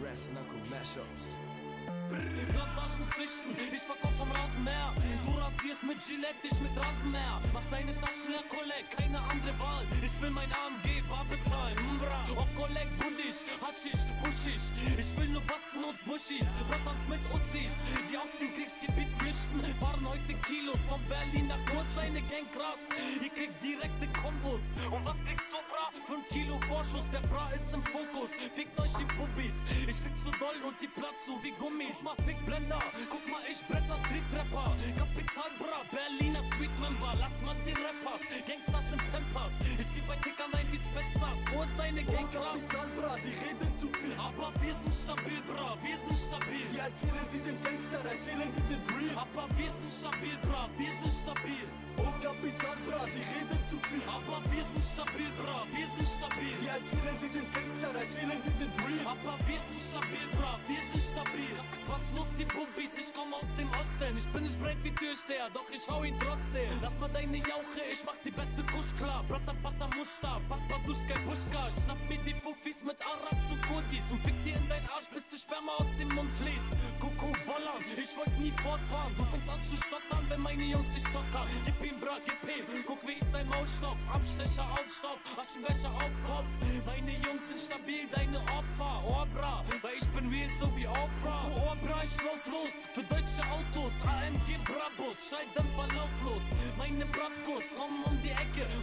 Brass Knuckle Mashups. Plantagen züchten, ich verkauf vom Rasenmäher. Du rasierst mit Gillette, ich mit Rasenmäher. Mach deine Taschen leer, Kolleg, keine andere Wahl. Ich will mein AMG bar bezahlen. Mbra, oh Kolleg, bundig, haschisch, buschig. Ich will nur Batzen und Buschis, Rottans mit Uzis. Die aus dem Kriegsgebiet flüchten, waren heute Kilos. Von Berlin nach Kurs, seine Gang krass. Ihr kriegt direkte Kombos. Und was kriegst du, Bra? 5 Kilo Vorschuss, der Bra ist im Fokus. Fickt euch die Puppis. Ich fick zu doll und die platzt so wie Gummis. Mach Fickblender, guck mal, ich bretter Street-Rapper. Kapital Bra, Berliner Street-Member. Lass mal die Rappers, Gangsters sind Pampers. Ich geb bei Tickern ein wie Spetsnaz. Wo ist deine Gang krass? Kapital, bra, sie reden zu viel. Aber wir sind stabil, Bra, wir sind stabil. Sie erzählen, sie sind Gangster, erzählen, sie sind real. Aber wir sind stabil, Bra, wir sind stabil. Oh, Kapital, bra, sie reden zu viel. Aber wir sind stabil, Bra, wir sind stabil. Sie erzählen, sie sind Gangster, erzählen, sie sind real. Aber wir sind stabil, Bra, wir sind stabil. Was los, die Puppis, ich komm aus dem Osten. Ich bin nicht breit wie Türsteher, doch ich hau ihn trotzdem. Lass mal deine Jauche, ich mach die beste Kusch klar. Brata Pata Musta, Papa Duschka Buschka. Schnapp mir die Fuffis mit Arabs und Kurtis und fick dir in dein Arsch, bis die Sperma aus dem Mund fließt. Wollt nie fortfahren. Du fängst an zu stottern, wenn meine Jungs dich stottern. Gib ihm, Bra, gib ihm, guck wie ich sein Maul stopf. Abstecher auf Stoff, Aschenbecher auf Kopf. Meine Jungs sind stabil, deine Opfer. Oh, Bra, weil ich bin real so wie Oprah. Oh, Bra, ich lauf los für deutsche Autos. AMG Brabus, Schalldämpfer lautlos. Meine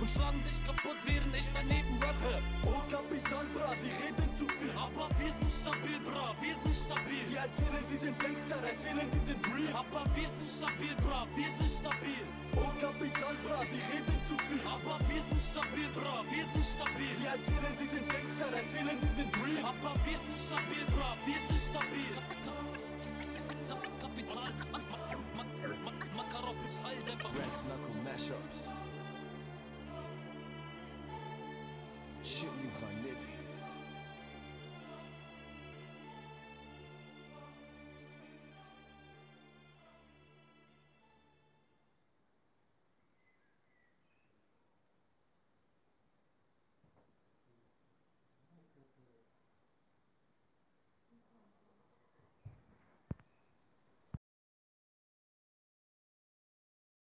und schlagen dich kaputt, während ich daneben rappe. Oh, Kapital, bra, sie reden zu viel. Aber wir sind stabil, Bra, wir sind stabil. Sie erzählen, sie sind Gangster, erzählen, sie sind real. Aber wir sind stabil, Bra, wir sind stabil. Oh, Kapital, bra, sie reden zu viel. Aber wir sind stabil, Bra, wir sind stabil. Sie erzählen, sie sind Gangster, erzählen, sie sind real. Aber wir sind stabil, Bra, wir sind stabil. Kapital, Makarov mit Schalldämpfer. Brass Knuckle Mashups. Shoot me if I need me.